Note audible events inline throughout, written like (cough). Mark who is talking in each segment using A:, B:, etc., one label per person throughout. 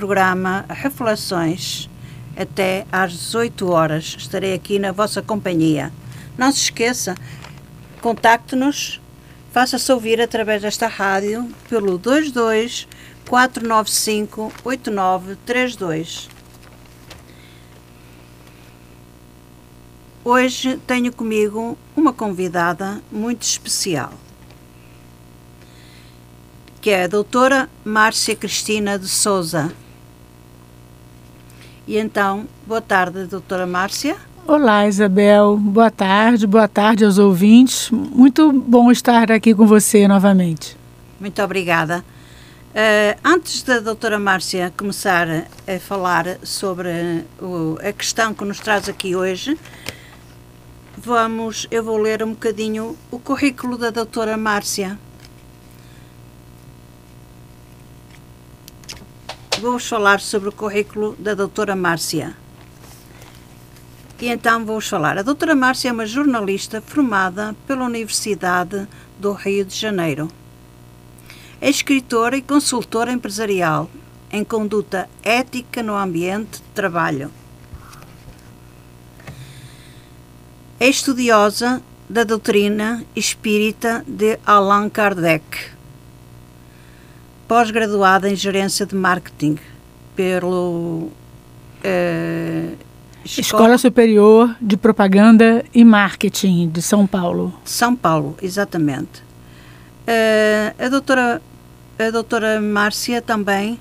A: programa Reflexões. Até às 18 horas estarei aqui na vossa companhia. Não se esqueça, contacte-nos, faça-se ouvir através desta rádio pelo 22 495 8932. Hoje tenho comigo uma convidada muito especial, que é a doutora Márcia Cristina de Souza. E então, boa tarde, doutora Márcia.
B: Olá, Isabel. Boa tarde, boa tarde aos ouvintes. Muito bom estar aqui com você novamente.
A: Muito obrigada. Uh, antes da doutora Márcia começar a falar sobre uh, a questão que nos traz aqui hoje, vamos, eu vou ler um bocadinho o currículo da doutora Márcia. Vamos falar sobre o currículo da doutora Márcia. E então vamos falar. A doutora Márcia é uma jornalista formada pela Universidade do Rio de Janeiro. É escritora e consultora empresarial em conduta ética no ambiente de trabalho É estudiosa da doutrina espírita de Allan Kardec. Pós-graduada em gerência de marketing pelo
B: uh, Escola... Escola Superior de Propaganda e Marketing de São Paulo.
A: São Paulo, exatamente. Uh, a doutora a doutora Márcia também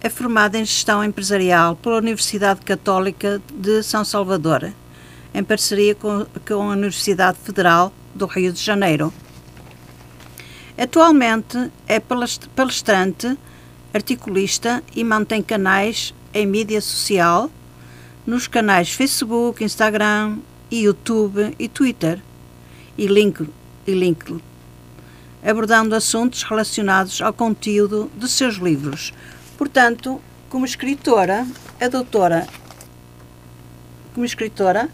A: é formada em gestão empresarial pela Universidade Católica de São Salvador em parceria com, com a Universidade Federal do Rio de Janeiro. Atualmente é palestrante, articulista e mantém canais em mídia social nos canais Facebook, Instagram, YouTube e Twitter e LinkedIn, LinkedIn abordando assuntos relacionados ao conteúdo de seus livros. Portanto, como escritora, a doutora como escritora,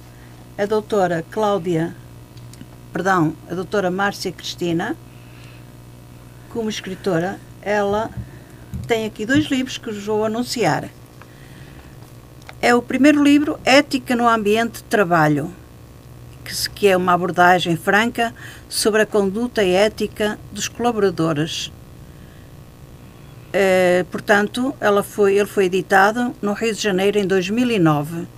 A: a doutora Cláudia, perdão, a doutora Márcia Cristina, como escritora, ela tem aqui dois livros que vos vou anunciar. É o primeiro livro, Ética no Ambiente de Trabalho, que, é uma abordagem franca sobre a conduta e ética dos colaboradores. É, portanto, ela foi, ele foi editado no Rio de Janeiro em 2009.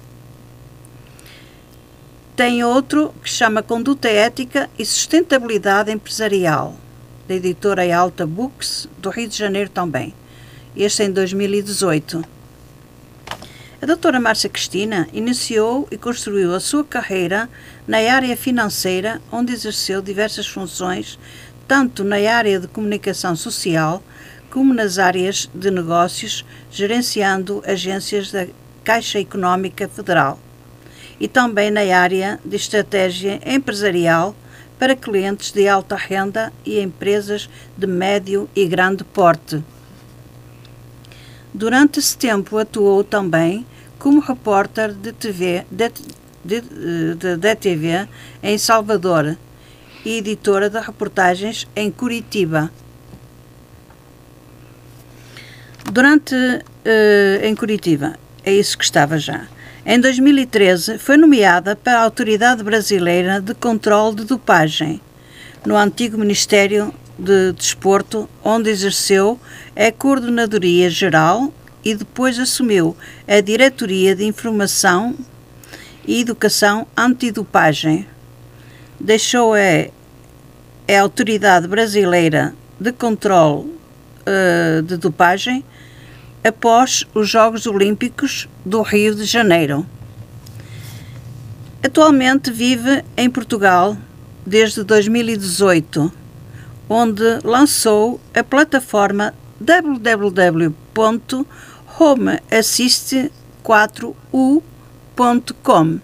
A: Tem outro que chama Conduta Ética e Sustentabilidade Empresarial, da editora Alta Books, do Rio de Janeiro também. Este em 2018. A doutora Márcia Cristina iniciou e construiu a sua carreira na área financeira, onde exerceu diversas funções, tanto na área de comunicação social como nas áreas de negócios, gerenciando agências da Caixa Económica Federal e também na área de estratégia empresarial para clientes de alta renda e empresas de médio e grande porte. Durante esse tempo atuou também como repórter de TV, de, de, de, de TV em Salvador e editora de reportagens em Curitiba. Durante uh, em Curitiba, é isso que estava já. Em 2013, foi nomeada para a Autoridade Brasileira de Controlo de Dopagem, no antigo Ministério de Desporto, onde exerceu a Coordenadoria Geral e depois assumiu a Diretoria de Informação e Educação Antidopagem. Deixou a, a Autoridade Brasileira de Controlo uh, de Dopagem após os Jogos Olímpicos do Rio de Janeiro. Atualmente vive em Portugal desde 2018, onde lançou a plataforma www.homeassist4u.com.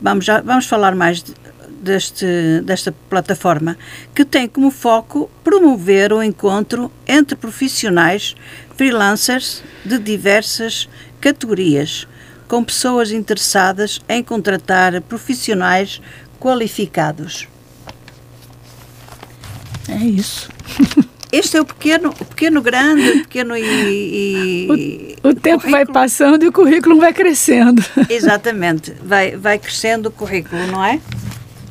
A: Vamos, já, vamos falar mais de, deste, desta plataforma, que tem como foco promover o encontro entre profissionais freelancers de diversas categorias, com pessoas interessadas em contratar profissionais qualificados.
B: É isso. (laughs)
A: este é o pequeno, o pequeno grande, o pequeno e.
B: e o, o tempo currículo. vai passando e o currículo vai crescendo. (laughs)
A: Exatamente, vai, vai crescendo o currículo, não é?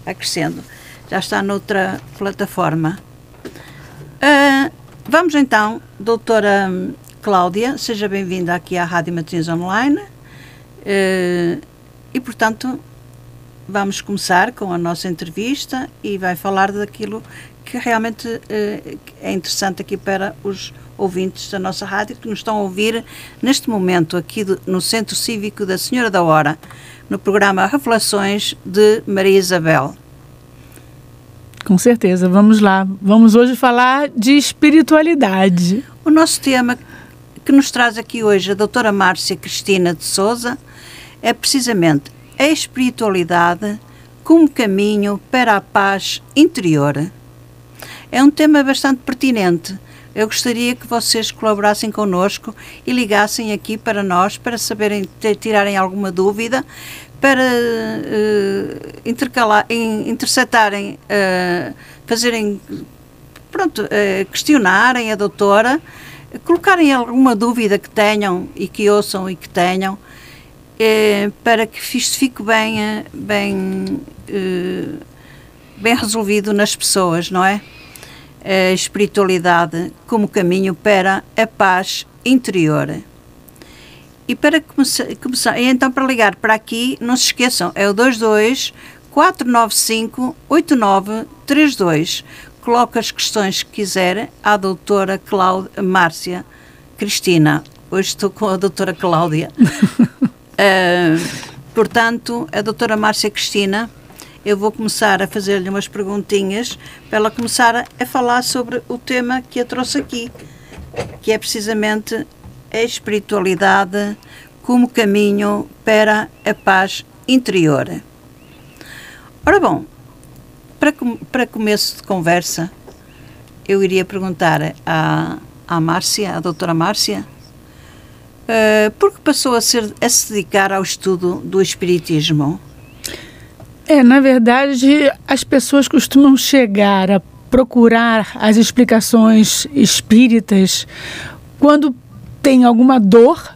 A: Vai crescendo. Já está noutra plataforma. Uh, vamos então, doutora Cláudia, seja bem-vinda aqui à Rádio Matriz Online. Uh, e, portanto, vamos começar com a nossa entrevista e vai falar daquilo que realmente uh, é interessante aqui para os ouvintes da nossa rádio que nos estão a ouvir neste momento aqui do, no Centro Cívico da Senhora da Hora, no programa Revelações de Maria Isabel.
B: Com certeza, vamos lá. Vamos hoje falar de espiritualidade.
A: O nosso tema que nos traz aqui hoje a doutora Márcia Cristina de Souza é precisamente a espiritualidade como caminho para a paz interior. É um tema bastante pertinente. Eu gostaria que vocês colaborassem connosco e ligassem aqui para nós para saberem, tirarem alguma dúvida, para uh, intercalar, in, interceptarem, uh, fazerem, pronto, uh, questionarem a doutora colocarem alguma dúvida que tenham e que ouçam e que tenham, para que isto fique bem, bem, bem resolvido nas pessoas, não é? A espiritualidade como caminho para a paz interior. E para começar, começar então para ligar para aqui, não se esqueçam, é o 22 495 8932 coloque as questões que quiser à doutora Cláudia Márcia Cristina. Hoje estou com a doutora Cláudia. uh, (laughs) portanto, a doutora Márcia Cristina, eu vou começar a fazer-lhe umas perguntinhas para ela começar a, falar sobre o tema que a trouxe aqui, que é precisamente a espiritualidade como caminho para a paz interior. Ora bom, para, para começo de conversa, eu iria perguntar à, à Márcia, à doutora Márcia, uh, por que passou a, ser, a se dedicar ao estudo do Espiritismo?
B: É, na verdade, as pessoas costumam chegar a procurar as explicações espíritas quando tem alguma dor,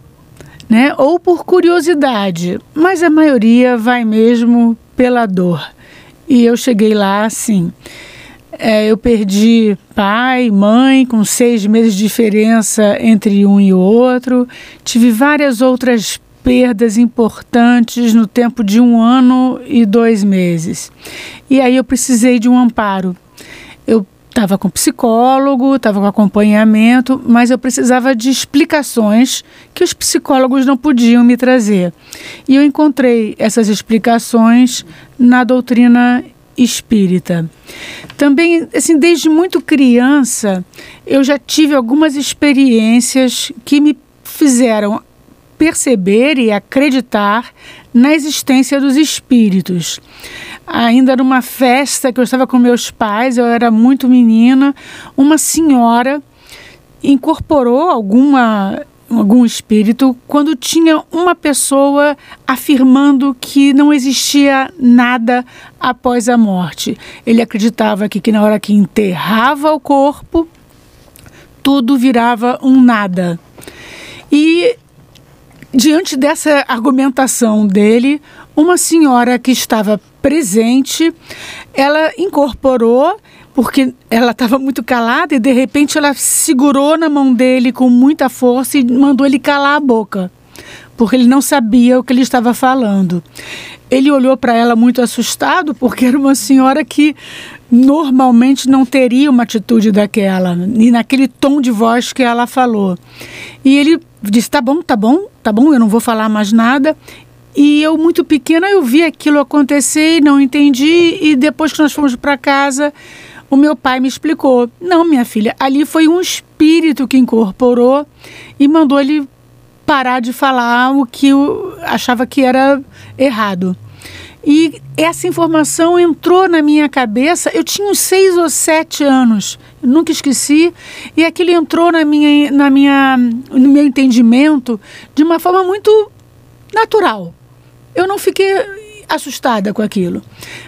B: né, ou por curiosidade, mas a maioria vai mesmo pela dor. E eu cheguei lá assim. É, eu perdi pai, mãe, com seis meses de diferença entre um e outro. Tive várias outras perdas importantes no tempo de um ano e dois meses. E aí eu precisei de um amparo. Eu estava com psicólogo, estava com acompanhamento, mas eu precisava de explicações que os psicólogos não podiam me trazer. E eu encontrei essas explicações na doutrina espírita. Também, assim, desde muito criança, eu já tive algumas experiências que me fizeram perceber e acreditar na existência dos espíritos ainda numa festa que eu estava com meus pais, eu era muito menina, uma senhora incorporou alguma algum espírito quando tinha uma pessoa afirmando que não existia nada após a morte. Ele acreditava que, que na hora que enterrava o corpo, tudo virava um nada. E diante dessa argumentação dele, uma senhora que estava presente, ela incorporou porque ela estava muito calada e de repente ela segurou na mão dele com muita força e mandou ele calar a boca, porque ele não sabia o que ele estava falando. Ele olhou para ela muito assustado, porque era uma senhora que normalmente não teria uma atitude daquela, e naquele tom de voz que ela falou. E ele disse: "Tá bom, tá bom, tá bom, eu não vou falar mais nada". E eu, muito pequena, eu vi aquilo acontecer e não entendi. E depois que nós fomos para casa, o meu pai me explicou: não, minha filha, ali foi um espírito que incorporou e mandou ele parar de falar o que eu achava que era errado. E essa informação entrou na minha cabeça. Eu tinha uns seis ou sete anos, nunca esqueci. E aquilo entrou na minha, na minha, no meu entendimento de uma forma muito natural eu não fiquei assustada com aquilo.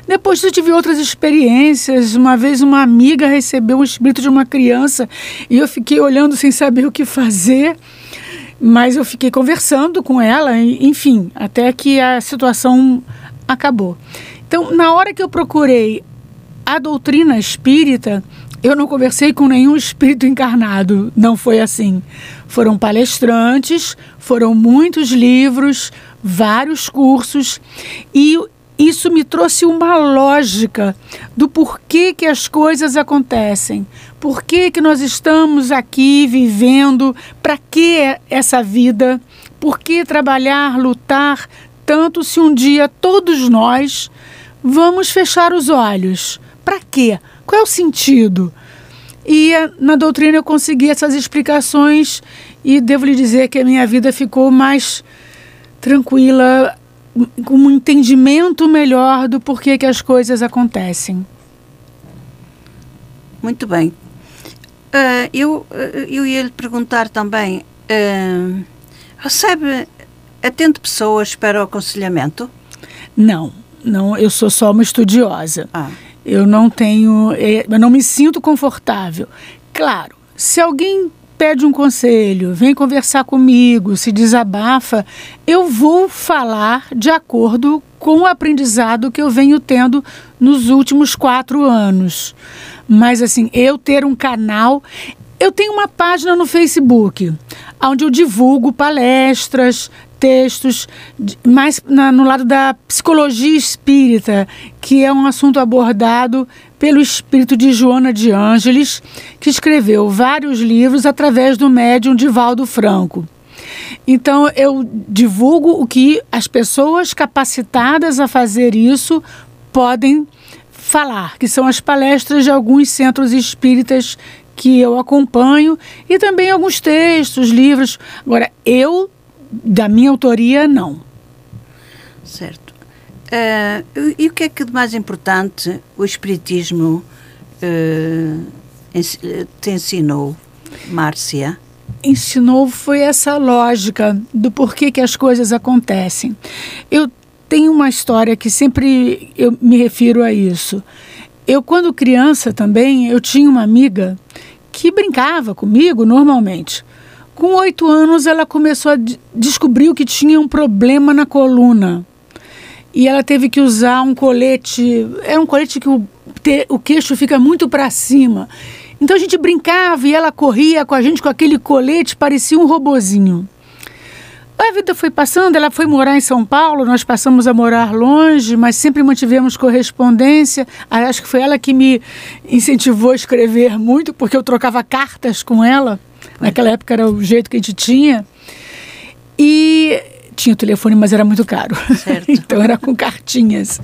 B: Depois eu tive outras experiências. Uma vez uma amiga recebeu o espírito de uma criança e eu fiquei olhando sem saber o que fazer. Mas eu fiquei conversando com ela, enfim, até que a situação acabou. Então, na hora que eu procurei a doutrina espírita, eu não conversei com nenhum espírito encarnado, não foi assim. Foram palestrantes, foram muitos livros, vários cursos e isso me trouxe uma lógica do porquê que as coisas acontecem. Por que, que nós estamos aqui vivendo? Para que essa vida? Por que trabalhar, lutar tanto se um dia todos nós vamos fechar os olhos? Para quê? Qual é o sentido? E na doutrina eu consegui essas explicações e devo lhe dizer que a minha vida ficou mais tranquila, com um entendimento melhor do porquê que as coisas acontecem.
A: Muito bem. Uh, eu, uh, eu ia lhe perguntar também: uh, recebe, atende pessoas para o aconselhamento?
B: Não, não, eu sou só uma estudiosa. Ah. Eu não tenho, eh, eu não me sinto confortável. Claro, se alguém pede um conselho, vem conversar comigo, se desabafa, eu vou falar de acordo com o aprendizado que eu venho tendo nos últimos quatro anos. Mas assim, eu ter um canal. Eu tenho uma página no Facebook, onde eu divulgo palestras, textos, mais na, no lado da psicologia espírita, que é um assunto abordado pelo espírito de Joana de Ângeles, que escreveu vários livros através do médium Divaldo Franco. Então, eu divulgo o que as pessoas capacitadas a fazer isso podem falar, que são as palestras de alguns centros espíritas que eu acompanho e também alguns textos, livros. Agora, eu da minha autoria, não.
A: Certo. Uh, e o que é que de mais importante o Espiritismo uh, te ensinou, Márcia?
B: Ensinou foi essa lógica do porquê que as coisas acontecem. Eu tenho uma história que sempre eu me refiro a isso. Eu, quando criança também, eu tinha uma amiga que brincava comigo normalmente. Com oito anos, ela começou a descobrir que tinha um problema na coluna. E ela teve que usar um colete. É um colete que o, o queixo fica muito para cima. Então a gente brincava e ela corria com a gente com aquele colete, parecia um robozinho. A vida foi passando, ela foi morar em São Paulo, nós passamos a morar longe, mas sempre mantivemos correspondência. Acho que foi ela que me incentivou a escrever muito, porque eu trocava cartas com ela. Naquela época era o jeito que a gente tinha. E tinha o telefone, mas era muito caro. (laughs) então era com cartinhas.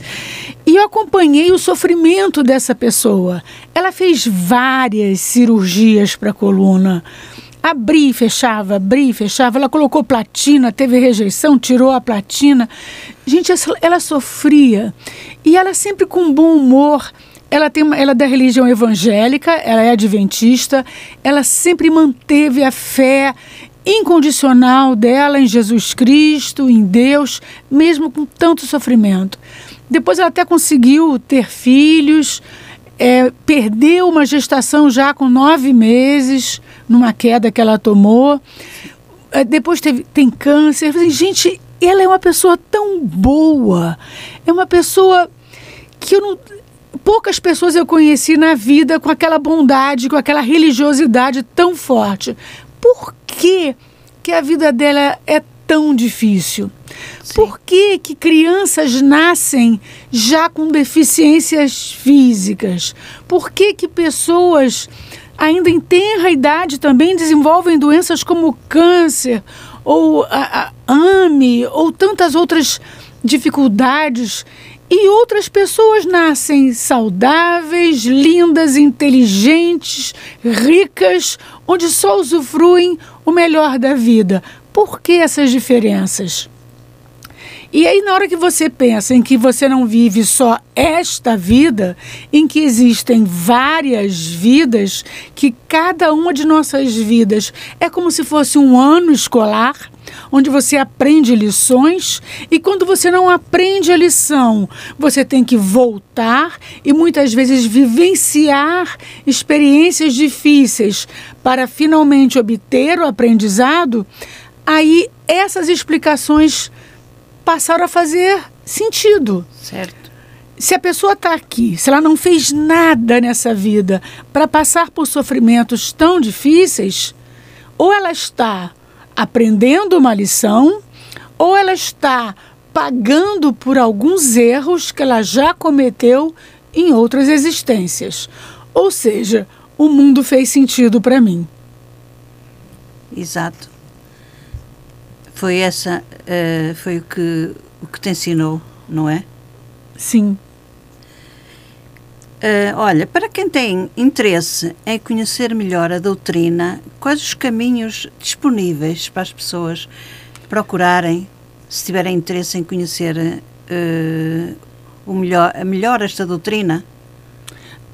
B: E eu acompanhei o sofrimento dessa pessoa. Ela fez várias cirurgias para a coluna. Abria e fechava, abria e fechava. Ela colocou platina, teve rejeição, tirou a platina. Gente, ela sofria. E ela sempre com bom humor ela, tem uma, ela é da religião evangélica, ela é adventista, ela sempre manteve a fé incondicional dela em Jesus Cristo, em Deus, mesmo com tanto sofrimento. Depois ela até conseguiu ter filhos, é, perdeu uma gestação já com nove meses, numa queda que ela tomou. É, depois teve, tem câncer. Gente, ela é uma pessoa tão boa, é uma pessoa que eu não poucas pessoas eu conheci na vida com aquela bondade, com aquela religiosidade tão forte. Por que, que a vida dela é tão difícil? Sim. Por que, que crianças nascem já com deficiências físicas? Por que, que pessoas ainda em tenra idade também desenvolvem doenças como câncer ou a, a AME ou tantas outras dificuldades e outras pessoas nascem saudáveis, lindas, inteligentes, ricas, onde só usufruem o melhor da vida. Por que essas diferenças? E aí, na hora que você pensa em que você não vive só esta vida, em que existem várias vidas, que cada uma de nossas vidas é como se fosse um ano escolar, onde você aprende lições e quando você não aprende a lição, você tem que voltar e muitas vezes vivenciar experiências difíceis para finalmente obter o aprendizado. Aí essas explicações passaram a fazer sentido.
A: Certo.
B: Se a pessoa está aqui, se ela não fez nada nessa vida para passar por sofrimentos tão difíceis, ou ela está aprendendo uma lição, ou ela está pagando por alguns erros que ela já cometeu em outras existências. Ou seja, o mundo fez sentido para mim.
A: Exato. Foi essa, uh, foi o que, o que te ensinou, não é?
B: Sim.
A: Uh, olha, para quem tem interesse em conhecer melhor a doutrina, quais os caminhos disponíveis para as pessoas procurarem, se tiverem interesse em conhecer uh, o melhor, melhor esta doutrina?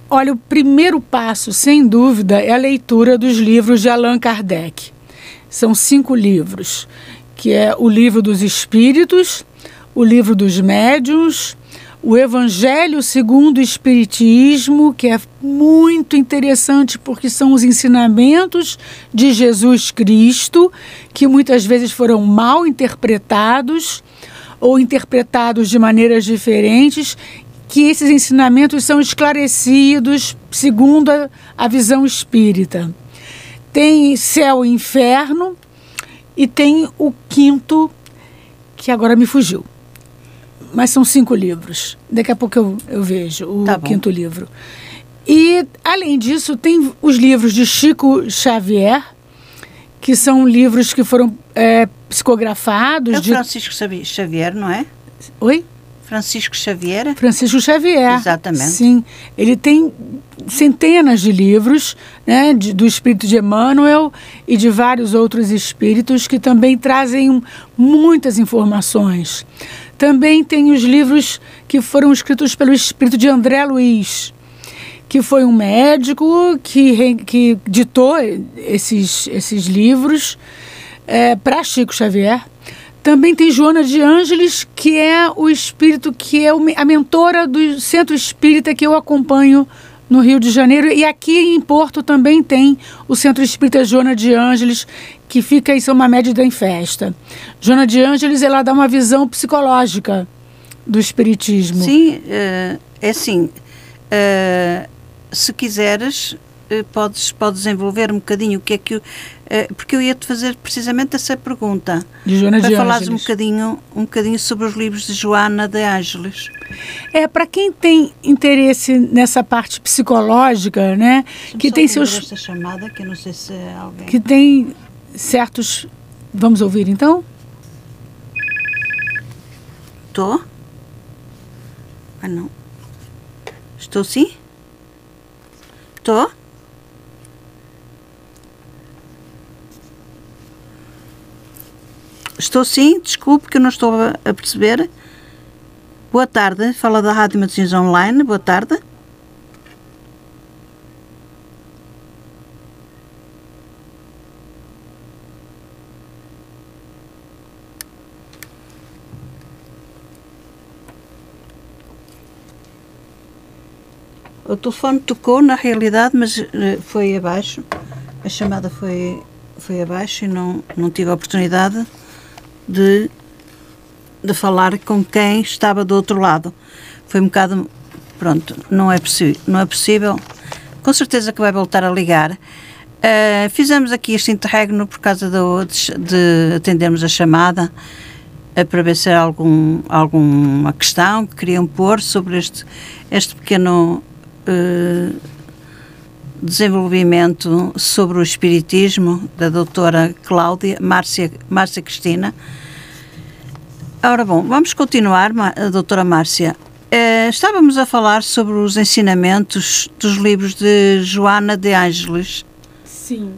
B: Olha, o primeiro passo, sem dúvida, é a leitura dos livros de Allan Kardec. São cinco livros, que é o livro dos Espíritos, o livro dos Médiuns, o Evangelho segundo o Espiritismo, que é muito interessante porque são os ensinamentos de Jesus Cristo, que muitas vezes foram mal interpretados ou interpretados de maneiras diferentes, que esses ensinamentos são esclarecidos segundo a, a visão espírita. Tem céu e inferno e tem o quinto, que agora me fugiu mas são cinco livros. Daqui a pouco eu, eu vejo o tá quinto livro. E, além disso, tem os livros de Chico Xavier, que são livros que foram é, psicografados. É o
A: de... Francisco Xavier, não é?
B: Oi?
A: Francisco Xavier?
B: Francisco Xavier.
A: Exatamente.
B: Sim. Ele tem centenas de livros né, de, do espírito de Emmanuel e de vários outros espíritos que também trazem muitas informações. Também tem os livros que foram escritos pelo espírito de André Luiz, que foi um médico que, que ditou esses, esses livros é, para Chico Xavier. Também tem Joana de Ângeles, que é o espírito que é a mentora do centro espírita que eu acompanho no Rio de Janeiro. E aqui em Porto também tem o Centro Espírita Joana de Ângeles, que fica em São Mamed em Festa. Joana de Ângeles, ela dá uma visão psicológica do espiritismo.
A: Sim, é, é assim, é, se quiseres, eh, podes, podes desenvolver um bocadinho o que é que porque eu ia te fazer precisamente essa pergunta
B: de Joana
A: para
B: de
A: falares um bocadinho um bocadinho sobre os livros de Joana de Ângeles
B: é para quem tem interesse nessa parte psicológica né que tem seus
A: chamada que não sei se é alguém
B: que tem certos. Vamos ouvir então?
A: Estou? Ah, não. Estou sim? Estou? Estou sim, desculpe que eu não estou a perceber. Boa tarde, fala da Rádio Matosinhos Online, boa tarde. O telefone tocou na realidade, mas uh, foi abaixo. A chamada foi, foi abaixo e não, não tive a oportunidade de, de falar com quem estava do outro lado. Foi um bocado. Pronto, não é, não é possível. Com certeza que vai voltar a ligar. Uh, fizemos aqui este interregno por causa de, de atendermos a chamada uh, para ver se era algum, alguma questão que queriam pôr sobre este, este pequeno eh, desenvolvimento sobre o espiritismo da doutora Cláudia Márcia, Márcia Cristina. Ora bom, vamos continuar, doutora Márcia. Uh, estávamos a falar sobre os ensinamentos dos livros de Joana de Ângeles.
B: Sim.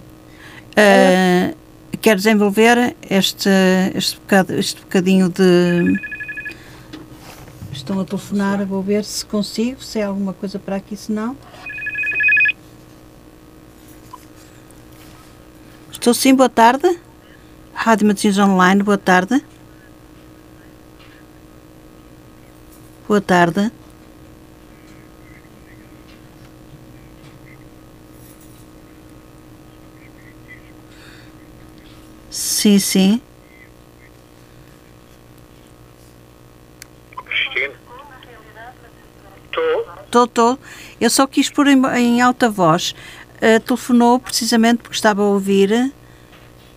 A: Uh, quer desenvolver este, este, bocado, este bocadinho de Estão a telefonar, vou ver se consigo, se há alguma coisa para aqui, se não. Estou sim, boa tarde. Rádio Matosinhos Online, boa tarde. Boa tarde. Sim, sim.
C: Cristina? Estou?
A: Estou, estou. Eu só quis pôr em, em alta voz. Uh, telefonou precisamente porque estava a ouvir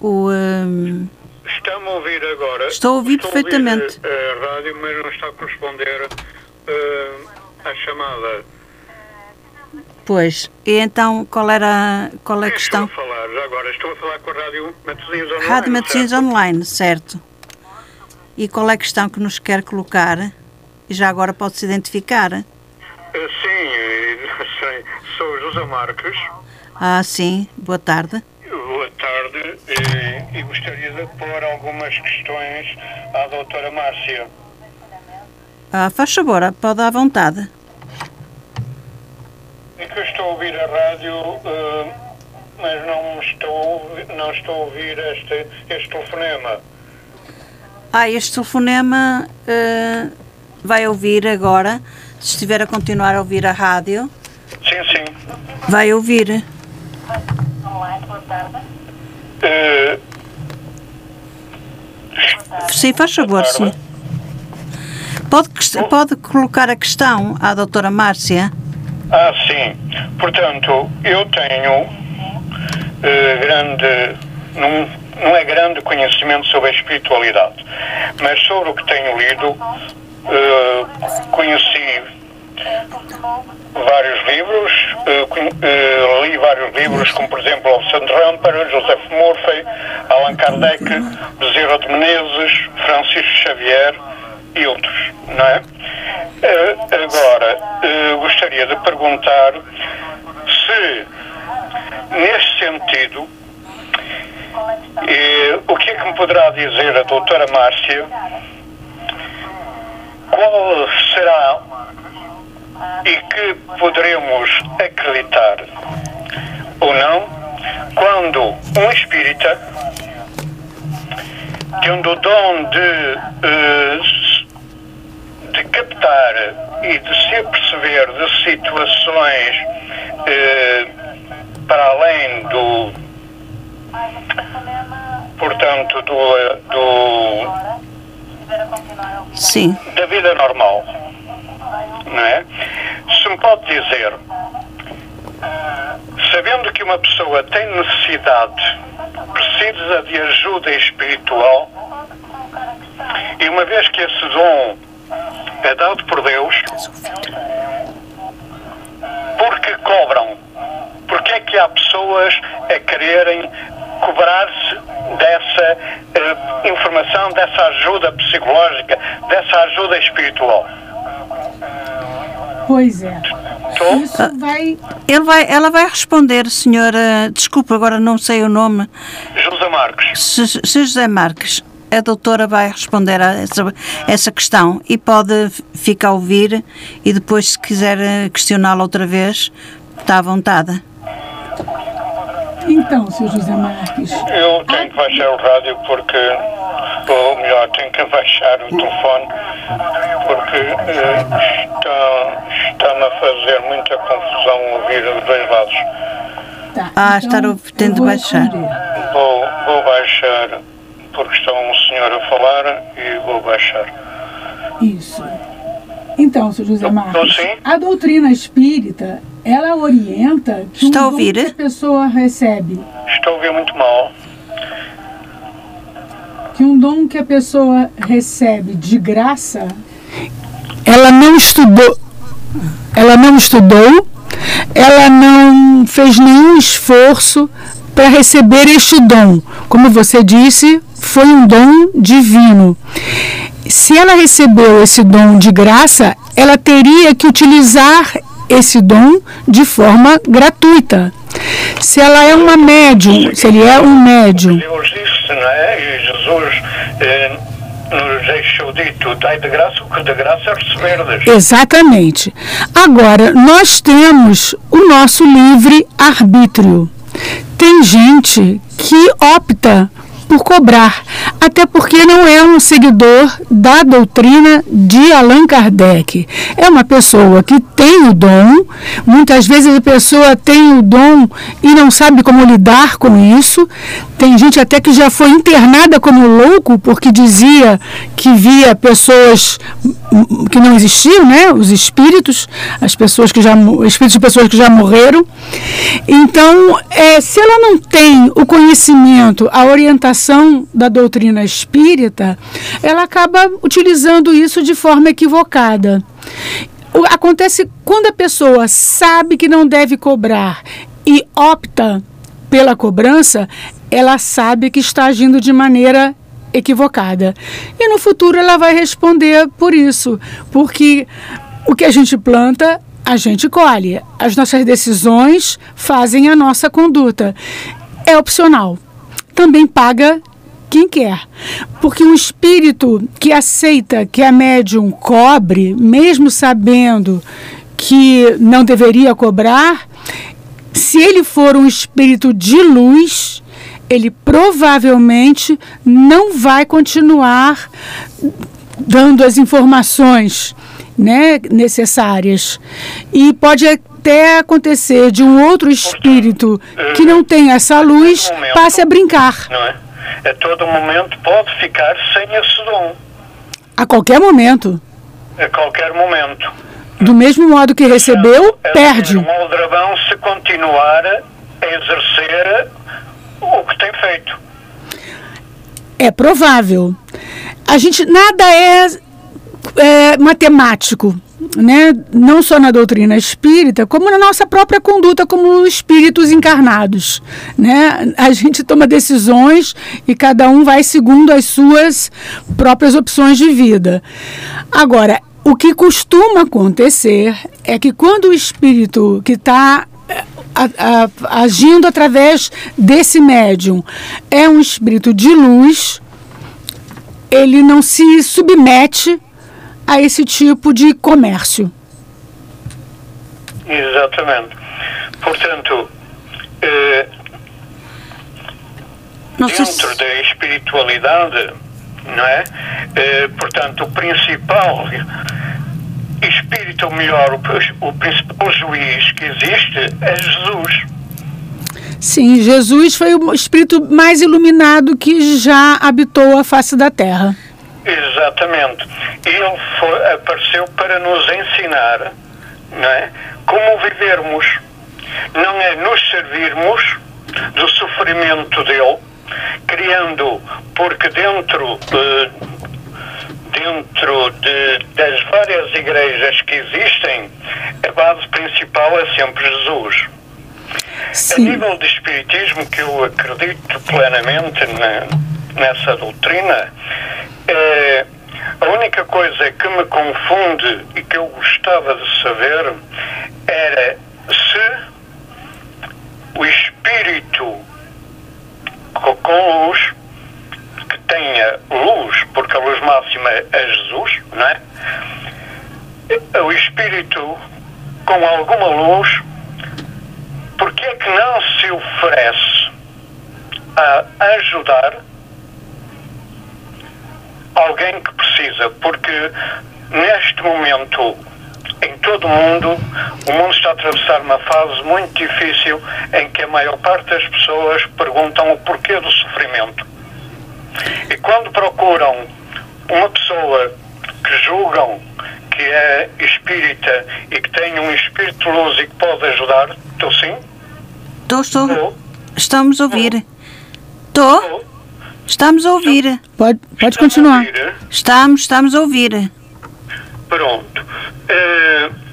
A: o. Um,
C: Está-me a ouvir agora?
A: Estou a ouvir
C: Estou
A: perfeitamente.
C: A, ouvir a rádio, mas não está a corresponder uh, à chamada.
A: Pois. E então, qual era qual é a questão?
C: Estou a falar, agora. Estou a falar com a Rádio Matosinhos Online.
A: Rádio Matosinhos
C: certo?
A: Online, certo. E qual é a questão que nos quer colocar? E já agora pode-se identificar.
C: Sim, eh, (laughs) sei. Sou José Marques.
A: Ah, sim. Boa tarde.
C: Boa tarde eh, e gostaria de pôr algumas questões à doutora Márcia.
A: Ah, faz favor, pode à vontade.
C: É que eu estou a ouvir a rádio, eh, mas não estou, a ouvir- não estou a ouvir este, este telefonema.
A: Ah, este telefonema eh, vai ouvir agora. Se estiver a continuar a ouvir a rádio,
C: Sim, sim.
A: vai ouvir.
C: Eh,
A: Sim, faz favor, sim. Pode, pode colocar a questão à doutora Márcia?
C: ah, sim. Portanto, eu tenho eh, grande. Não, não é grande conhecimento sobre a espiritualidade, mas sobre o que tenho lido, eh, conheci vários livros, conhe- eh, li vários livros, como por exemplo Alexandre Ramper, Joseph Murphy, Allan Kardec, Bezerra de Menezes, Francisco Xavier e outros, não é? Eh, agora, gostaria de perguntar se, neste sentido, o que é que me poderá dizer a doutora Márcia qual será e que poderemos acreditar ou não quando um espírita tendo o dom de, eh, de captar e de se aperceber de situações eh, para além do portanto do, do
A: Sim.
C: da vida normal. Não é? Se me pode dizer, sabendo que uma pessoa tem necessidade, precisa de ajuda espiritual, e uma vez que esse dom é dado por Deus, porque cobram? Porque é que há pessoas a quererem cobrar-se dessa eh, informação, dessa ajuda psicológica, dessa ajuda espiritual?
B: Pois é. Isso vai.
A: Ele vai, ela vai responder, senhora. Desculpa, agora não sei o nome.
C: José Marques.
A: Se, se José Marques, a doutora vai responder a essa, essa questão e pode ficar a ouvir e depois, se quiser eh, questioná-la outra vez, está à vontade.
B: Então, seu José Marques,
C: Eu tenho que baixar o rádio porque, ou melhor, tenho que baixar o telefone porque eh, está, está-me a fazer muita confusão ouvir os dois lados.
B: tá.
A: Ah, estar
B: então,
A: a- tendo baixar.
C: Vou, vou baixar porque está um senhor a falar e vou baixar.
B: Isso. Então, seu José Marques,
C: sim.
B: a doutrina espírita, ela orienta que
A: Está
B: um dom que a pessoa recebe,
C: Estou a ouvir muito mal.
B: que um dom que a pessoa recebe de graça, ela não estudou, ela não estudou, ela não fez nenhum esforço para receber este dom. Como você disse, foi um dom divino. Se ela recebeu esse dom de graça, ela teria que utilizar esse dom de forma gratuita. Se ela é uma médium, se ele é um médium,
C: Deus disse, não é? Jesus eh, nos deixou dito, dai de graça o que de graça receberdes.
B: Exatamente. Agora, nós temos o nosso livre arbítrio. Tem gente que opta por cobrar, até porque não é um seguidor da doutrina de Allan Kardec. É uma pessoa que tem o dom, muitas vezes a pessoa tem o dom e não sabe como lidar com isso. Tem gente até que já foi internada como louco porque dizia que via pessoas que não existiam, né? Os espíritos, as pessoas que já espíritos de pessoas que já morreram. Então, é, se ela não tem o conhecimento, a orientação da doutrina espírita, ela acaba utilizando isso de forma equivocada. Acontece quando a pessoa sabe que não deve cobrar e opta pela cobrança, ela sabe que está agindo de maneira equivocada. E no futuro ela vai responder por isso, porque o que a gente planta, a gente colhe. As nossas decisões fazem a nossa conduta. É opcional. Também paga quem quer. Porque um espírito que aceita que a médium cobre, mesmo sabendo que não deveria cobrar, se ele for um espírito de luz, ele provavelmente não vai continuar dando as informações né, necessárias. E pode até acontecer de um outro espírito que não tem essa luz passe a brincar.
C: Não é? A todo momento pode ficar sem esse dom.
B: A qualquer momento.
C: A qualquer momento.
B: Do mesmo modo que recebeu,
C: é
B: perde.
C: Um aldrabão se continuar a exercer o que tem feito.
B: É provável. A gente nada é, é matemático, né? Não só na doutrina espírita, como na nossa própria conduta como espíritos encarnados, né? A gente toma decisões e cada um vai segundo as suas próprias opções de vida. Agora, o que costuma acontecer é que quando o espírito que está a, agindo através desse médium é um espírito de luz, ele não se submete a esse tipo de comércio.
C: Exatamente. Portanto, eh, dentro se... da espiritualidade, não é? Eh, portanto, o principal espírito, ou melhor, o, o principal juiz que existe é Jesus.
B: Sim, Jesus foi o espírito mais iluminado que já habitou a face da terra.
C: Exatamente. Ele foi, apareceu para nos ensinar não é, como vivermos. Não é nos servirmos do sofrimento dele, criando, porque dentro uh, dentro de, das várias igrejas que existem, a base principal é sempre Jesus. Sim. A nível de espiritismo, que eu acredito plenamente na, nessa doutrina, é, a única coisa que me confunde e que eu gostava de saber era se o espírito com luz que tenha luz, porque a luz máxima é Jesus, não é? O Espírito com alguma luz, porque é que não se oferece a ajudar alguém que precisa? Porque neste momento, em todo o mundo, o mundo está a atravessar uma fase muito difícil em que a maior parte das pessoas perguntam o porquê do sofrimento e quando procuram uma pessoa que julgam que é espírita e que tem um espírito luz e que pode ajudar, estou sim?
A: Estou, estou. estou. Estamos a ouvir. Estou? Estamos a ouvir.
B: Pode, pode continuar.
A: Estamos, estamos a ouvir.
C: Pronto. Uh,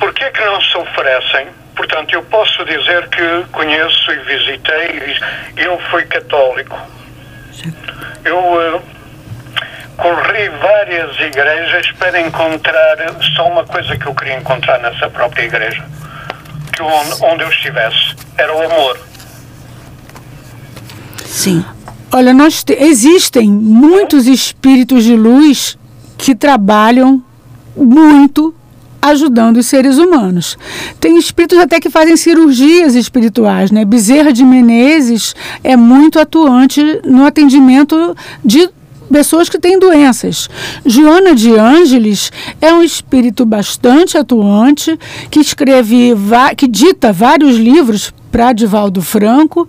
C: Porquê é que não se oferecem? Portanto, eu posso dizer que conheço e visitei, e eu fui católico eu uh, corri várias igrejas para encontrar só uma coisa que eu queria encontrar nessa própria igreja. Que onde, onde eu estivesse. Era o amor.
B: Sim. Olha, nós existem muitos espíritos de luz que trabalham muito ajudando os seres humanos. Tem espíritos até que fazem cirurgias espirituais, né? Bezerra de Menezes é muito atuante no atendimento de pessoas que têm doenças. Joana de Ângeles é um espírito bastante atuante que escreve, que dita vários livros para Divaldo Franco,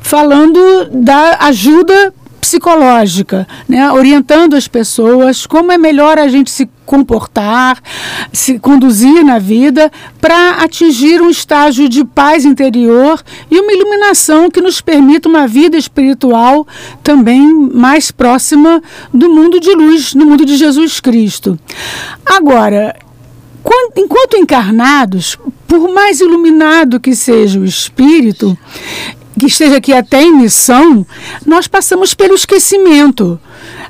B: falando da ajuda psicológica, né? orientando as pessoas como é melhor a gente se comportar, se conduzir na vida para atingir um estágio de paz interior e uma iluminação que nos permita uma vida espiritual também mais próxima do mundo de luz, do mundo de Jesus Cristo. Agora, enquanto encarnados, por mais iluminado que seja o espírito, que esteja aqui até em missão, nós passamos pelo esquecimento.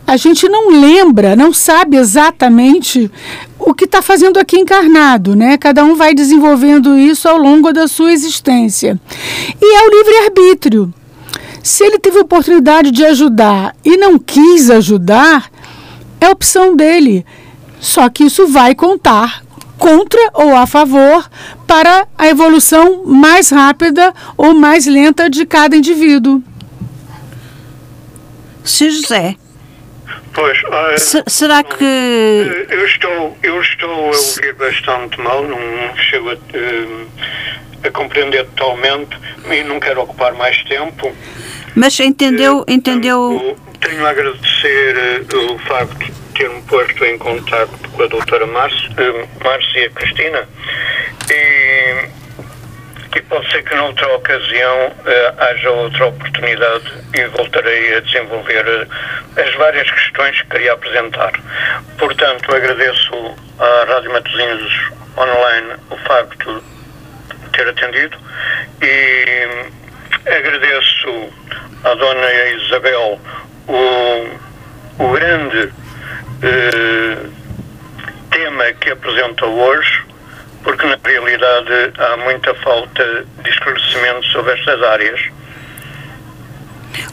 B: A gente não lembra, não sabe exatamente o que está fazendo aqui encarnado, né? Cada um vai desenvolvendo isso ao longo da sua existência. E é o livre-arbítrio. Se ele teve oportunidade de ajudar e não quis ajudar, é opção dele. Só que isso vai contar contra ou a favor para a evolução mais rápida ou mais lenta de cada indivíduo.
A: Se José.
C: Pois,
A: uh, será que.
C: Eu estou, eu estou a ouvir bastante mal, não chego a, uh, a compreender totalmente e não quero ocupar mais tempo.
A: Mas entendeu. entendeu...
C: Tenho a agradecer uh, o facto ter-me posto em contato com a doutora Márcia, uh, Márcia Cristina e, e pode ser que noutra ocasião uh, haja outra oportunidade e voltarei a desenvolver uh, as várias questões que queria apresentar. Portanto, agradeço à Rádio Matosinhos Online o facto de ter atendido e agradeço à Dona Isabel o, o grande eh, tema que apresenta hoje, porque na realidade há muita falta de esclarecimento sobre estas áreas.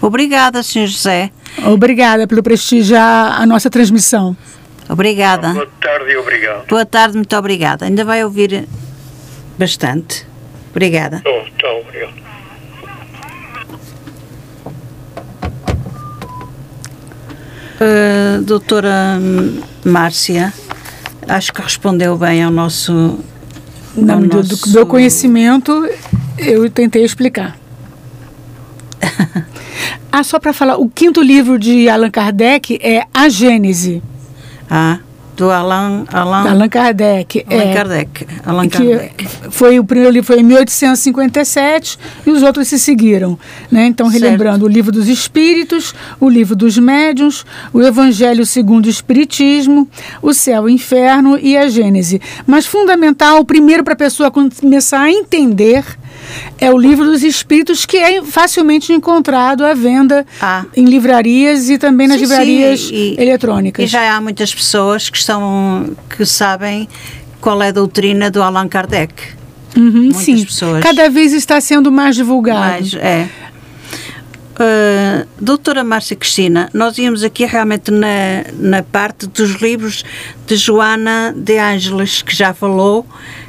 A: Obrigada, Sr. José.
B: Obrigada pelo prestigiar a nossa transmissão.
A: Obrigada.
C: Boa tarde e obrigado.
A: Boa tarde, muito obrigada. Ainda vai ouvir bastante. Obrigada.
C: Oh, tá, obrigado.
A: Uh, doutora Márcia, acho que respondeu bem ao nosso.
B: Na ao medida nosso... do meu conhecimento, eu tentei explicar. (laughs) ah, só para falar, o quinto livro de Allan Kardec é A Gênese.
A: Ah do Allan, Allan,
B: Allan Kardec.
A: Allan é, Kardec. Allan Kardec.
B: Foi, o primeiro livro foi em 1857 e os outros se seguiram. Né? Então, relembrando certo. o livro dos Espíritos, o livro dos Médiuns, o Evangelho segundo o Espiritismo, o Céu e o Inferno e a Gênese. Mas fundamental, primeiro para a pessoa começar a entender é o livro dos espíritos que é facilmente encontrado à venda ah. em livrarias e também nas sim, livrarias sim, e, eletrônicas.
A: E já há muitas pessoas que estão que sabem qual é a doutrina do Allan Kardec.
B: Uhum, sim, pessoas. cada vez está sendo mais divulgado. Mais,
A: é. Uh, doutora Márcia Cristina, nós íamos aqui realmente na, na parte dos livros de Joana de Ângeles, que já falou,